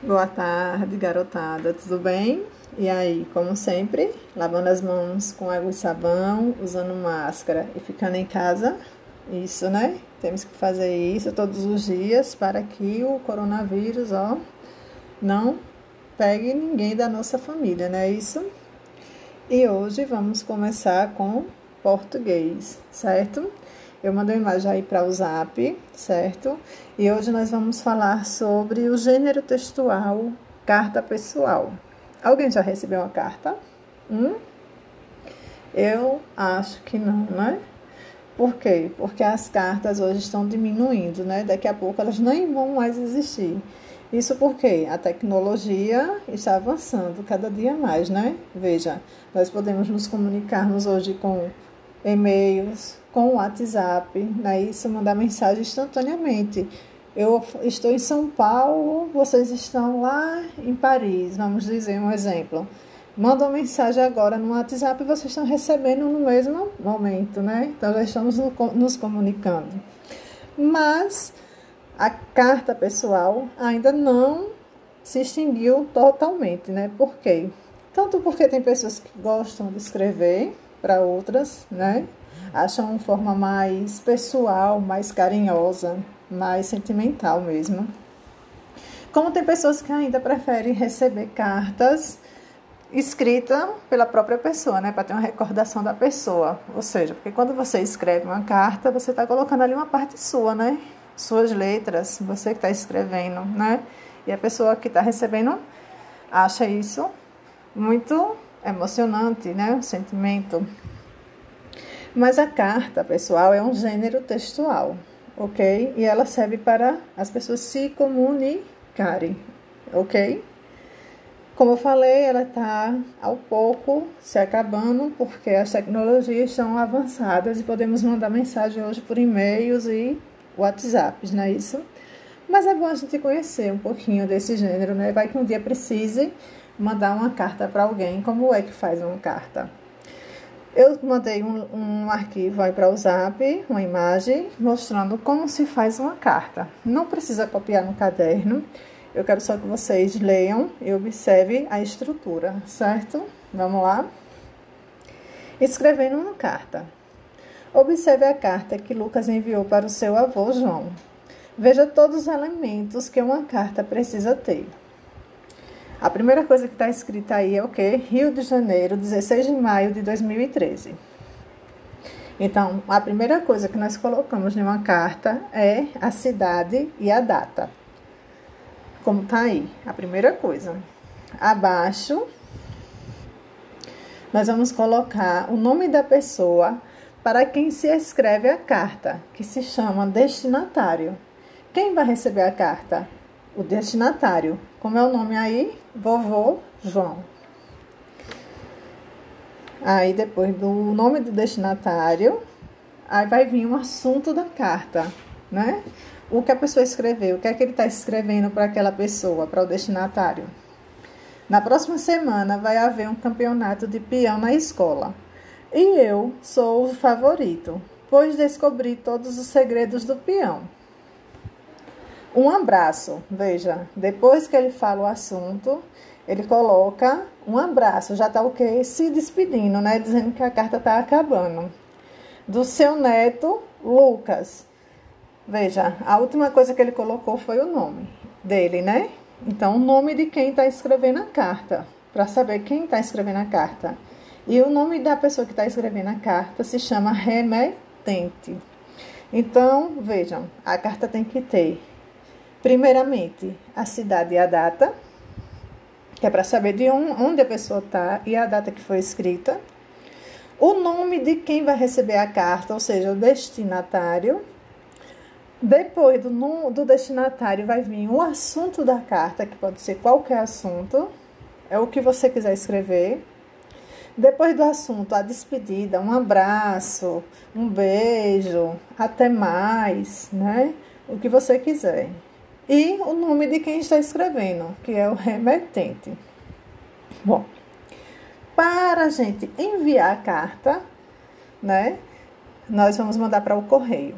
Boa tarde, garotada, tudo bem? E aí, como sempre, lavando as mãos com água e sabão, usando máscara e ficando em casa? Isso, né? Temos que fazer isso todos os dias para que o coronavírus, ó, não pegue ninguém da nossa família, não é isso? E hoje vamos começar com português, certo? Eu mandei uma imagem aí para o Zap, certo? E hoje nós vamos falar sobre o gênero textual carta pessoal. Alguém já recebeu uma carta? Hum? Eu acho que não, né? Por quê? Porque as cartas hoje estão diminuindo, né? Daqui a pouco elas nem vão mais existir. Isso porque a tecnologia está avançando cada dia mais, né? Veja, nós podemos nos comunicarmos hoje com e-mails, com o WhatsApp, né? Isso mandar mensagem instantaneamente. Eu estou em São Paulo, vocês estão lá em Paris, vamos dizer um exemplo. Manda uma mensagem agora no WhatsApp e vocês estão recebendo no mesmo momento, né? Então já estamos nos comunicando. Mas a carta pessoal ainda não se extinguiu totalmente, né? Por quê? Tanto porque tem pessoas que gostam de escrever para outras, né? Acham uma forma mais pessoal, mais carinhosa, mais sentimental mesmo. Como tem pessoas que ainda preferem receber cartas escritas pela própria pessoa, né, para ter uma recordação da pessoa. Ou seja, porque quando você escreve uma carta, você está colocando ali uma parte sua, né? Suas letras, você que está escrevendo, né? E a pessoa que está recebendo acha isso muito emocionante, né? O sentimento. Mas a carta, pessoal, é um gênero textual, ok? E ela serve para as pessoas se comunicarem, ok? Como eu falei, ela está ao pouco se acabando porque as tecnologias estão avançadas e podemos mandar mensagem hoje por e-mails e WhatsApps, não é isso? Mas é bom a gente conhecer um pouquinho desse gênero, né? Vai que um dia precise mandar uma carta para alguém. Como é que faz uma carta? Eu mandei um, um arquivo aí para o Zap, uma imagem, mostrando como se faz uma carta. Não precisa copiar no caderno. Eu quero só que vocês leiam e observem a estrutura, certo? Vamos lá? Escrevendo uma carta. Observe a carta que Lucas enviou para o seu avô João. Veja todos os elementos que uma carta precisa ter. A primeira coisa que está escrita aí é o quê? Rio de Janeiro, 16 de maio de 2013. Então, a primeira coisa que nós colocamos em uma carta é a cidade e a data. Como tá aí, a primeira coisa. Abaixo, nós vamos colocar o nome da pessoa para quem se escreve a carta, que se chama destinatário. Quem vai receber a carta? O destinatário. Como é o nome aí? Vovô João. Aí depois do nome do destinatário, aí vai vir um assunto da carta, né? O que a pessoa escreveu, o que é que ele está escrevendo para aquela pessoa, para o destinatário. Na próxima semana vai haver um campeonato de peão na escola. E eu sou o favorito, pois descobri todos os segredos do peão. Um abraço, veja, depois que ele fala o assunto, ele coloca um abraço, já tá o que? Se despedindo, né? Dizendo que a carta tá acabando. Do seu neto, Lucas. Veja, a última coisa que ele colocou foi o nome dele, né? Então, o nome de quem está escrevendo a carta, para saber quem está escrevendo a carta. E o nome da pessoa que está escrevendo a carta se chama remetente. Então, vejam, a carta tem que ter Primeiramente, a cidade e a data, que é para saber de onde a pessoa está e a data que foi escrita. O nome de quem vai receber a carta, ou seja, o destinatário. Depois do, do destinatário vai vir o assunto da carta, que pode ser qualquer assunto, é o que você quiser escrever. Depois do assunto, a despedida, um abraço, um beijo, até mais, né? O que você quiser e o nome de quem está escrevendo, que é o remetente. Bom, para a gente enviar a carta, né, nós vamos mandar para o correio.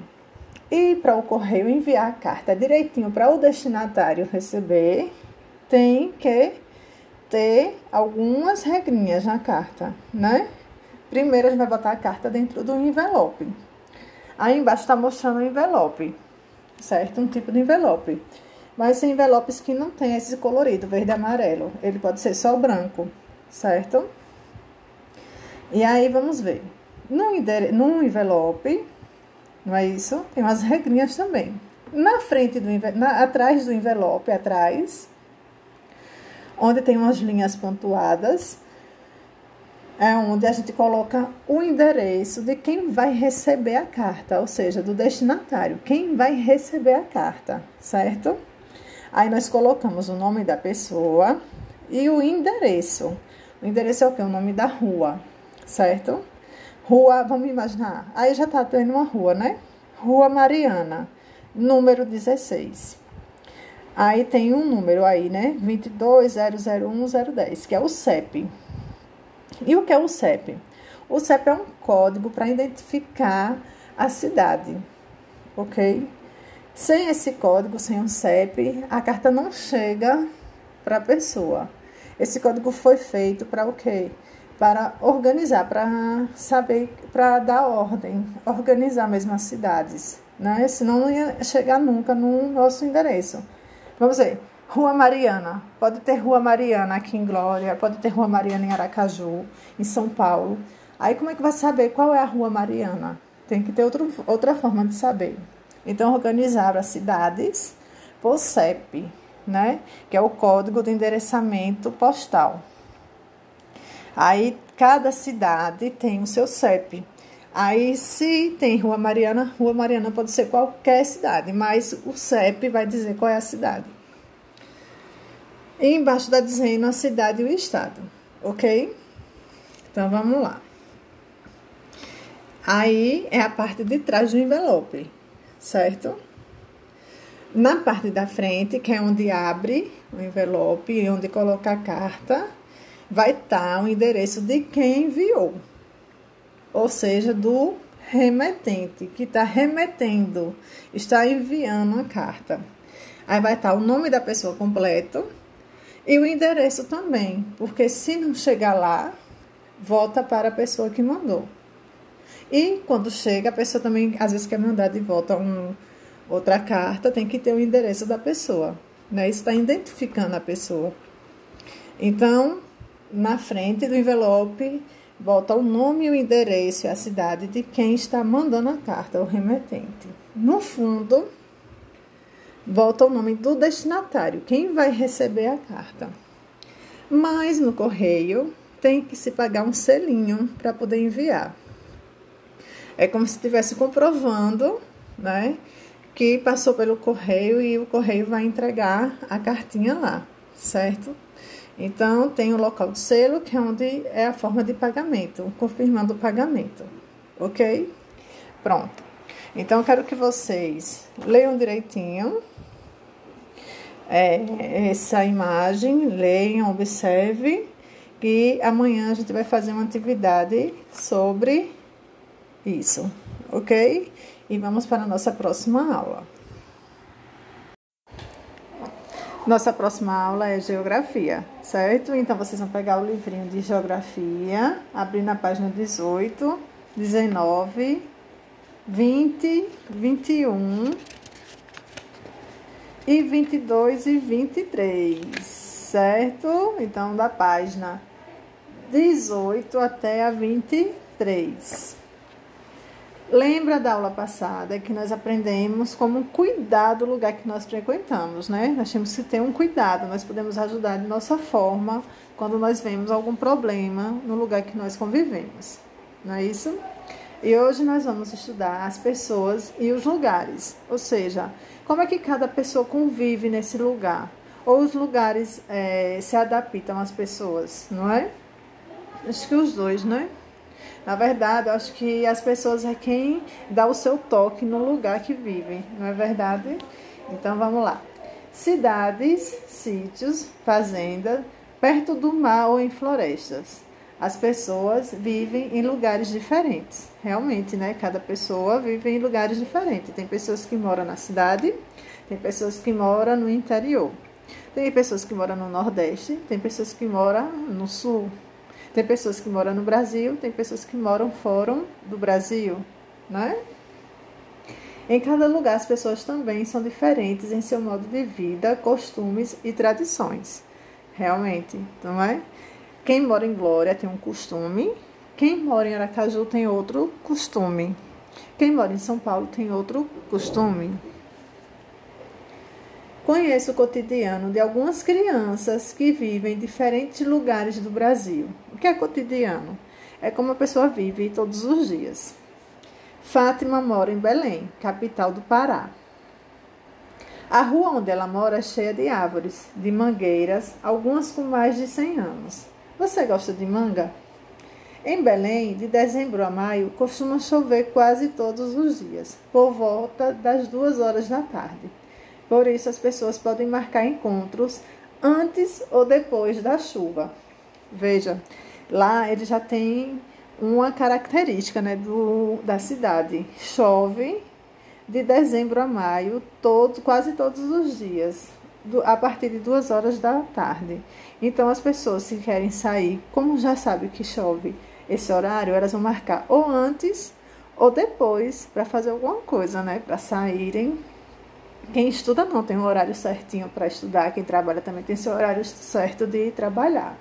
E para o correio enviar a carta direitinho para o destinatário receber, tem que ter algumas regrinhas na carta, né? Primeiro a gente vai botar a carta dentro do envelope. Aí embaixo está mostrando o envelope, certo? Um tipo de envelope. Mas tem envelopes que não tem esse colorido, verde e amarelo. Ele pode ser só branco, certo? E aí vamos ver. No, no envelope, não é isso? Tem umas regrinhas também. Na frente do na, atrás do envelope, atrás, onde tem umas linhas pontuadas, é onde a gente coloca o endereço de quem vai receber a carta, ou seja, do destinatário, quem vai receber a carta, certo? Aí nós colocamos o nome da pessoa e o endereço. O endereço é o que? O nome da rua, certo? Rua, vamos imaginar, aí já tá tendo uma rua, né? Rua Mariana, número 16. Aí tem um número aí, né? 2200110, que é o CEP. E o que é o CEP? O CEP é um código para identificar a cidade, ok? Sem esse código, sem o CEP, a carta não chega para a pessoa. Esse código foi feito para o quê? Para organizar, para saber, para dar ordem, organizar mesmo as cidades, né? Senão não ia chegar nunca no nosso endereço. Vamos ver. Rua Mariana. Pode ter Rua Mariana aqui em Glória, pode ter Rua Mariana em Aracaju, em São Paulo. Aí como é que vai saber qual é a Rua Mariana? Tem que ter outro, outra forma de saber. Então organizaram as cidades por CEP, né? Que é o código de endereçamento postal. Aí cada cidade tem o seu CEP. Aí, se tem Rua Mariana, Rua Mariana pode ser qualquer cidade, mas o CEP vai dizer qual é a cidade. Embaixo está dizendo a cidade e o estado, ok? Então vamos lá. Aí é a parte de trás do envelope, certo? Na parte da frente, que é onde abre o envelope e onde coloca a carta, vai estar tá o endereço de quem enviou, ou seja, do remetente, que está remetendo, está enviando a carta. Aí vai estar tá o nome da pessoa completo, e o endereço também, porque se não chegar lá, volta para a pessoa que mandou. E quando chega, a pessoa também, às vezes, quer mandar de volta um, outra carta, tem que ter o endereço da pessoa. Né? Isso está identificando a pessoa. Então, na frente do envelope, bota o nome, o endereço e a cidade de quem está mandando a carta, o remetente. No fundo, volta o nome do destinatário, quem vai receber a carta. Mas no correio tem que se pagar um selinho para poder enviar. É como se estivesse comprovando, né, que passou pelo correio e o correio vai entregar a cartinha lá, certo? Então tem o local do selo, que é onde é a forma de pagamento, confirmando o pagamento, ok? Pronto. Então eu quero que vocês leiam direitinho é, essa imagem, leiam, observe e amanhã a gente vai fazer uma atividade sobre isso, ok? E vamos para a nossa próxima aula. Nossa próxima aula é geografia, certo? Então vocês vão pegar o livrinho de geografia, abrir na página 18, 19, 20, 21 e 22 e 23, certo? Então, da página 18 até a 23. Lembra da aula passada que nós aprendemos como cuidar do lugar que nós frequentamos, né? Nós temos que ter um cuidado, nós podemos ajudar de nossa forma quando nós vemos algum problema no lugar que nós convivemos, não é isso? E hoje nós vamos estudar as pessoas e os lugares, ou seja, como é que cada pessoa convive nesse lugar? Ou os lugares é, se adaptam às pessoas, não é? Acho que os dois, né? Na verdade, acho que as pessoas é quem dá o seu toque no lugar que vivem, não é verdade? Então vamos lá. Cidades, sítios, fazendas, perto do mar ou em florestas as pessoas vivem em lugares diferentes. Realmente, né? Cada pessoa vive em lugares diferentes. Tem pessoas que moram na cidade, tem pessoas que moram no interior. Tem pessoas que moram no Nordeste, tem pessoas que moram no Sul, tem pessoas que moram no Brasil, tem pessoas que moram fora do Brasil, né? Em cada lugar, as pessoas também são diferentes em seu modo de vida, costumes e tradições. Realmente, não é? Quem mora em Glória tem um costume, quem mora em Aracaju tem outro costume. Quem mora em São Paulo tem outro costume. Conheço o cotidiano de algumas crianças que vivem em diferentes lugares do Brasil. O que é cotidiano? É como a pessoa vive todos os dias. Fátima mora em Belém, capital do Pará. A rua onde ela mora é cheia de árvores, de mangueiras, algumas com mais de 100 anos. Você gosta de manga? Em Belém, de dezembro a maio, costuma chover quase todos os dias, por volta das duas horas da tarde. Por isso, as pessoas podem marcar encontros antes ou depois da chuva. Veja, lá ele já tem uma característica né, do, da cidade. Chove de dezembro a maio, todo, quase todos os dias, a partir de duas horas da tarde. Então, as pessoas, se querem sair, como já sabe que chove esse horário, elas vão marcar ou antes ou depois para fazer alguma coisa, né? Para saírem. Quem estuda não tem um horário certinho para estudar, quem trabalha também tem seu horário certo de trabalhar.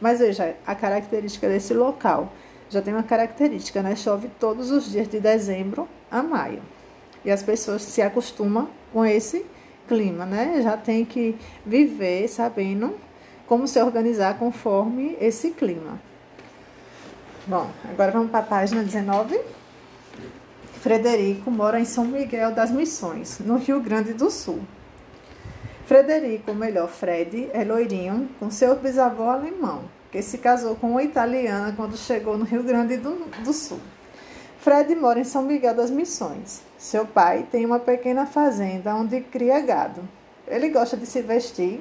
Mas veja, a característica desse local já tem uma característica, né? Chove todos os dias de dezembro a maio. E as pessoas se acostumam com esse clima, né? Já tem que viver sabendo como se organizar conforme esse clima. Bom, agora vamos para a página 19. Frederico mora em São Miguel das Missões, no Rio Grande do Sul. Frederico, ou melhor, Fred, é loirinho, com seu bisavô alemão, que se casou com uma italiana quando chegou no Rio Grande do, do Sul. Fred mora em São Miguel das Missões. Seu pai tem uma pequena fazenda onde cria gado. Ele gosta de se vestir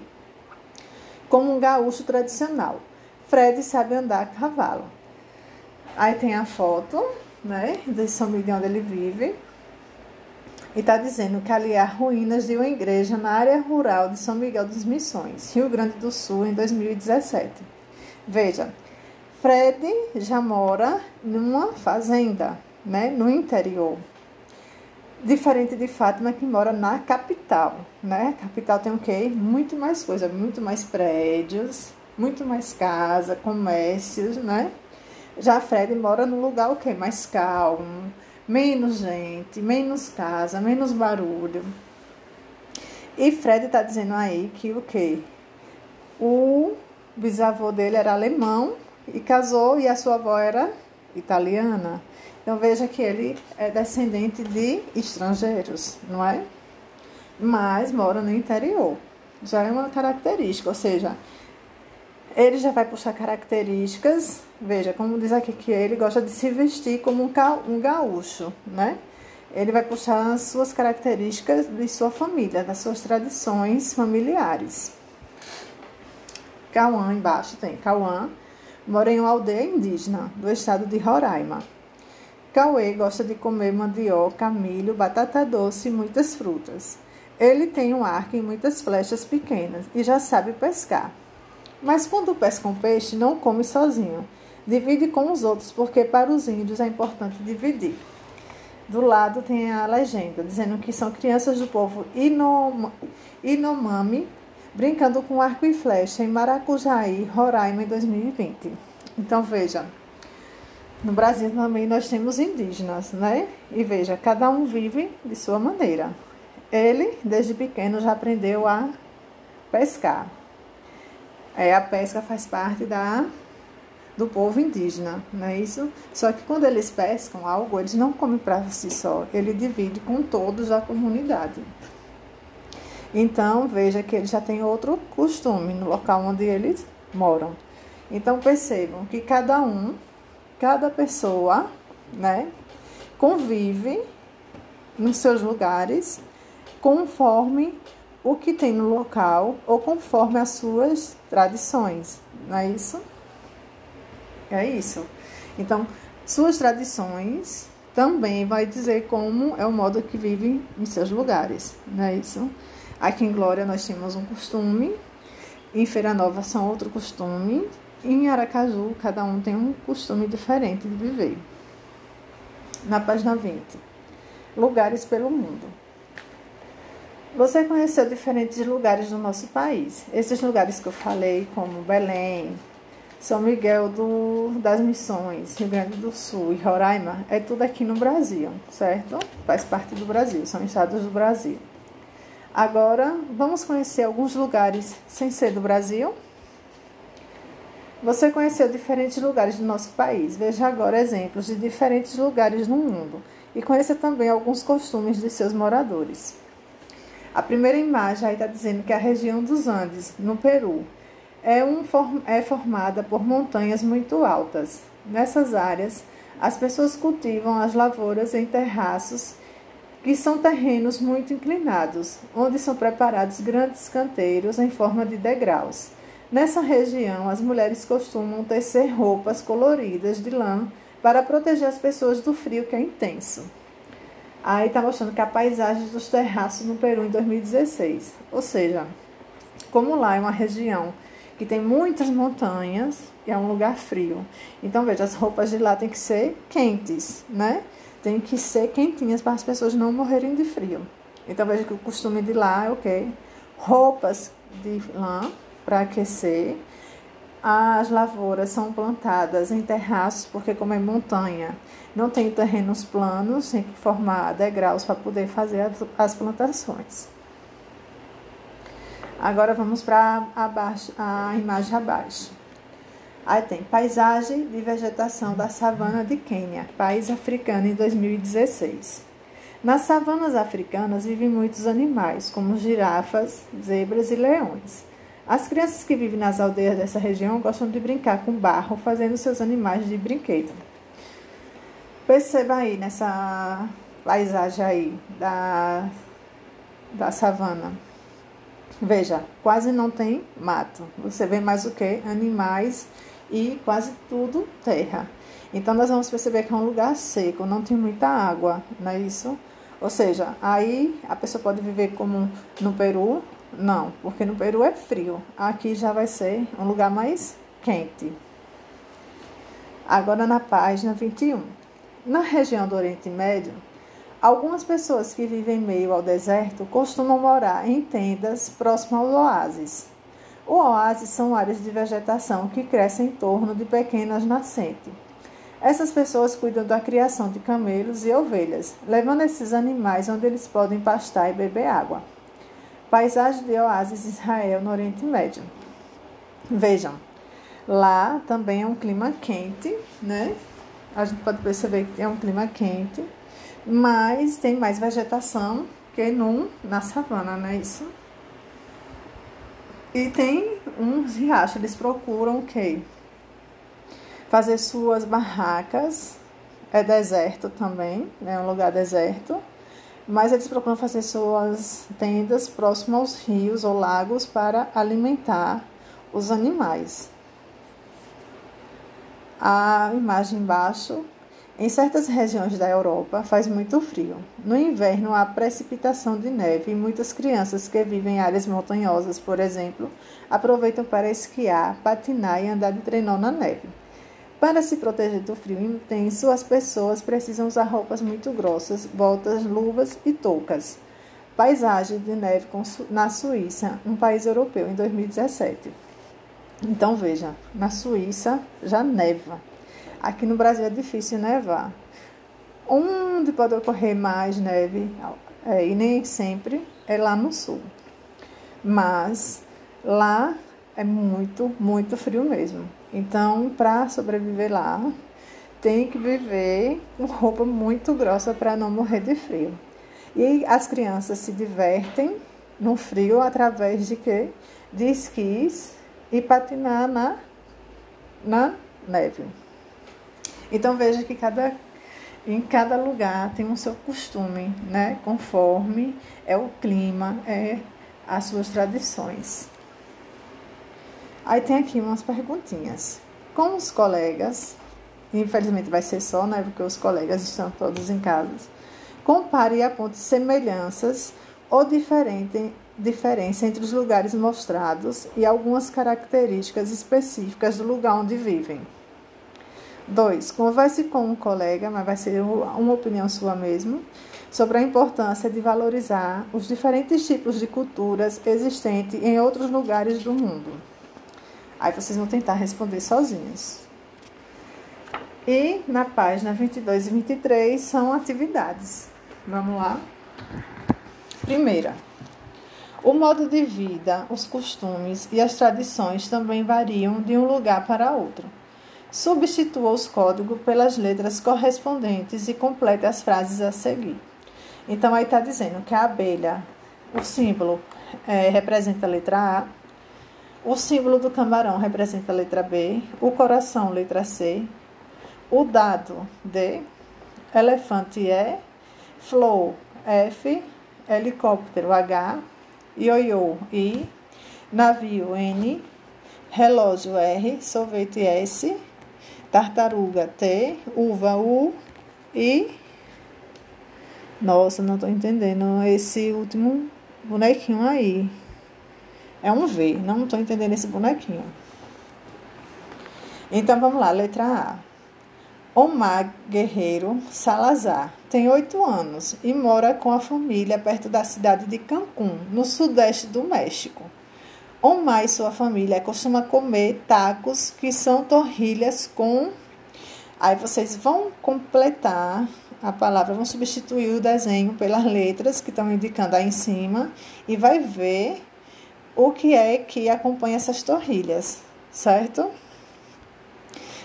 como um gaúcho tradicional. Fred sabe andar a cavalo. Aí tem a foto, né, de São Miguel onde ele vive. E está dizendo que ali há ruínas de uma igreja na área rural de São Miguel das Missões, Rio Grande do Sul, em 2017. Veja, Fred já mora numa fazenda, né, no interior. Diferente de Fátima, que mora na capital, né? A capital tem o quê? Muito mais coisa, muito mais prédios, muito mais casa, comércios, né? Já Fred mora num lugar o quê? Mais calmo, menos gente, menos casa, menos barulho. E Fred está dizendo aí que o quê? O bisavô dele era alemão e casou e a sua avó era italiana. Então veja que ele é descendente de estrangeiros, não é? Mas mora no interior. Já é uma característica, ou seja, ele já vai puxar características. Veja, como diz aqui que ele gosta de se vestir como um, um gaúcho, né? Ele vai puxar as suas características de sua família, das suas tradições familiares. Cauã, embaixo tem Cauã, mora em uma aldeia indígena do estado de Roraima. Cauê gosta de comer mandioca, milho, batata doce e muitas frutas. Ele tem um arco e muitas flechas pequenas e já sabe pescar. Mas quando pesca um peixe, não come sozinho. Divide com os outros, porque para os índios é importante dividir. Do lado tem a legenda, dizendo que são crianças do povo Inom Inomami brincando com arco e flecha em Maracujaí, Roraima, em 2020. Então veja, no Brasil também nós temos indígenas, né? E veja, cada um vive de sua maneira. Ele, desde pequeno, já aprendeu a pescar. É, a pesca faz parte da, do povo indígena, não é isso? Só que quando eles pescam algo, eles não comem para si só, ele divide com todos da comunidade. Então, veja que eles já têm outro costume no local onde eles moram. Então, percebam que cada um, cada pessoa, né, convive nos seus lugares conforme o que tem no local ou conforme as suas tradições, não é isso? É isso. Então, suas tradições também vai dizer como é o modo que vive em seus lugares, não é isso? Aqui em Glória nós temos um costume Em Feira Nova são outro costume. Em Aracaju, cada um tem um costume diferente de viver. Na página 20. Lugares pelo mundo. Você conheceu diferentes lugares do nosso país. Esses lugares que eu falei, como Belém, São Miguel do, das Missões, Rio Grande do Sul e Roraima, é tudo aqui no Brasil, certo? Faz parte do Brasil, são estados do Brasil. Agora, vamos conhecer alguns lugares sem ser do Brasil? Você conheceu diferentes lugares do nosso país. Veja agora exemplos de diferentes lugares no mundo e conheça também alguns costumes de seus moradores. A primeira imagem aí está dizendo que a região dos Andes, no Peru, é, um, é formada por montanhas muito altas. Nessas áreas, as pessoas cultivam as lavouras em terraços, que são terrenos muito inclinados, onde são preparados grandes canteiros em forma de degraus. Nessa região, as mulheres costumam tecer roupas coloridas de lã para proteger as pessoas do frio que é intenso. Aí está mostrando que a paisagem dos terraços no Peru em 2016. Ou seja, como lá é uma região que tem muitas montanhas e é um lugar frio. Então, veja, as roupas de lá têm que ser quentes, né? Tem que ser quentinhas para as pessoas não morrerem de frio. Então, veja que o costume de lá é o quê? Roupas de lã para aquecer. As lavouras são plantadas em terraços, porque como é montanha, não tem terrenos planos, tem que formar degraus para poder fazer as, plantações. Agora vamos para a imagem abaixo. Aí tem paisagem de vegetação da savana de Quênia, país africano em 2016. Nas savanas africanas vivem muitos animais, como girafas, zebras e leões. As crianças que vivem nas aldeias dessa região gostam de brincar com barro, fazendo seus animais de brinquedo. Perceba aí nessa paisagem aí da, da savana. Veja, quase não tem mato. Você vê mais o que? Animais e quase tudo terra. Então nós vamos perceber que é um lugar seco, não tem muita água, não é isso? Ou seja, aí a pessoa pode viver como no Peru, não, porque no Peru é frio. Aqui já vai ser um lugar mais quente. Agora na página 21. Na região do Oriente Médio, algumas pessoas que vivem meio ao deserto costumam morar em tendas próximo aos oásis. O oásis são áreas de vegetação que crescem em torno de pequenas nascentes. Essas pessoas cuidam da criação de camelos e ovelhas, levando esses animais onde eles podem pastar e beber água. Paisagem de oásis Israel no Oriente Médio. Vejam, lá também é um clima quente, né? A gente pode perceber que é um clima quente, mas tem mais vegetação que num, na savana, não é isso? E tem uns riachos, eles procuram o quê? Fazer suas barracas, é deserto também, é né? um lugar deserto mas eles procuram fazer suas tendas próximo aos rios ou lagos para alimentar os animais. A imagem embaixo. Em certas regiões da Europa faz muito frio. No inverno há precipitação de neve e muitas crianças que vivem em áreas montanhosas, por exemplo, aproveitam para esquiar, patinar e andar de trenó na neve. Para se proteger do frio intenso, as pessoas precisam usar roupas muito grossas, botas, luvas e toucas. Paisagem de neve na Suíça, um país europeu, em 2017. Então veja, na Suíça já neva. Aqui no Brasil é difícil nevar. Onde pode ocorrer mais neve, é, e nem sempre, é lá no sul. Mas lá é muito, muito frio mesmo. Então, para sobreviver lá, tem que viver com roupa muito grossa para não morrer de frio. E as crianças se divertem no frio através de quê? De esquis e patinar na, na neve. Então veja que cada, em cada lugar tem um seu costume, né? Conforme é o clima, é as suas tradições. Aí tem aqui umas perguntinhas. Com os colegas, infelizmente vai ser só, né? Porque os colegas estão todos em casa. Compare e aponte semelhanças ou diferente, diferença entre os lugares mostrados e algumas características específicas do lugar onde vivem. 2. Converse com um colega, mas vai ser uma opinião sua mesmo, sobre a importância de valorizar os diferentes tipos de culturas existentes em outros lugares do mundo. Aí vocês vão tentar responder sozinhos. E na página 22 e 23 são atividades. Vamos lá? Primeira. O modo de vida, os costumes e as tradições também variam de um lugar para outro. Substitua os códigos pelas letras correspondentes e complete as frases a seguir. Então, aí está dizendo que a abelha, o símbolo é, representa a letra A, o símbolo do camarão representa a letra B, o coração, letra C, o dado, D, elefante, E, flor, F, helicóptero, H, ioiô, I, navio, N, relógio, R, sorvete, S, tartaruga T, uva U e. Nossa, não estou entendendo esse último bonequinho aí. É um V, não estou entendendo esse bonequinho. Então vamos lá, letra A. Omar Guerreiro Salazar tem oito anos e mora com a família perto da cidade de Cancún, no sudeste do México. Omar e sua família costumam comer tacos, que são torrilhas com. Aí vocês vão completar a palavra, vão substituir o desenho pelas letras que estão indicando aí em cima e vai ver o que é que acompanha essas torrilhas, certo?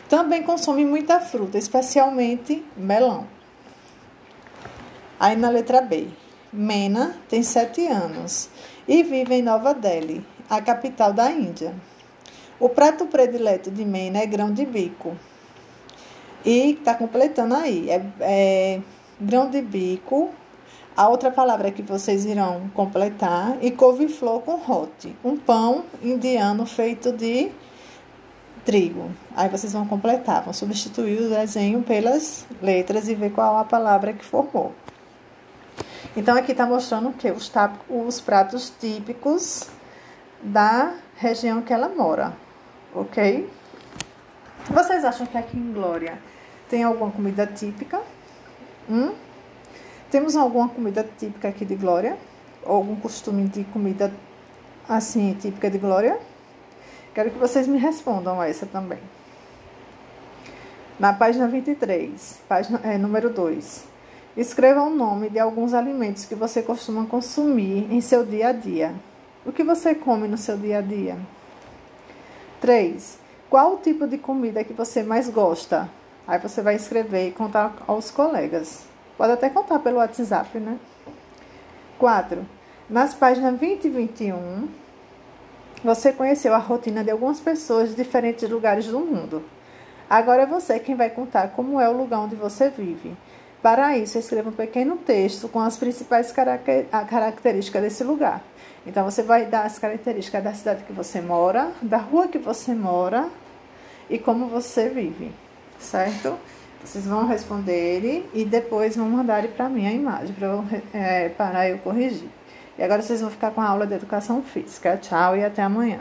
Também consome muita fruta, especialmente melão. Aí na letra B. Mena tem sete anos e vive em Nova Delhi a capital da Índia. O prato predileto de Mena é grão de bico. E está completando aí. É, é, grão de bico. A outra palavra que vocês irão completar. E couve-flor com roti. Um pão indiano feito de trigo. Aí vocês vão completar. Vão substituir o desenho pelas letras e ver qual a palavra que formou. Então aqui está mostrando que? Os, os pratos típicos da região que ela mora, ok? Vocês acham que aqui em Glória tem alguma comida típica? Hum? Temos alguma comida típica aqui de Glória? Ou algum costume de comida assim típica de Glória? Quero que vocês me respondam a essa também. Na página 23, página é, número 2. Escreva o nome de alguns alimentos que você costuma consumir em seu dia a dia. O que você come no seu dia a dia? 3. Qual o tipo de comida que você mais gosta? Aí você vai escrever e contar aos colegas. Pode até contar pelo WhatsApp, né? 4. Nas páginas 20 e 21, você conheceu a rotina de algumas pessoas de diferentes lugares do mundo. Agora é você quem vai contar como é o lugar onde você vive. Para isso, escreva um pequeno texto com as principais características desse lugar. Então, você vai dar as características da cidade que você mora, da rua que você mora e como você vive, certo? Vocês vão responder ele e depois vão mandar para mim a imagem para eu, é, para eu corrigir. E agora vocês vão ficar com a aula de educação física. Tchau e até amanhã.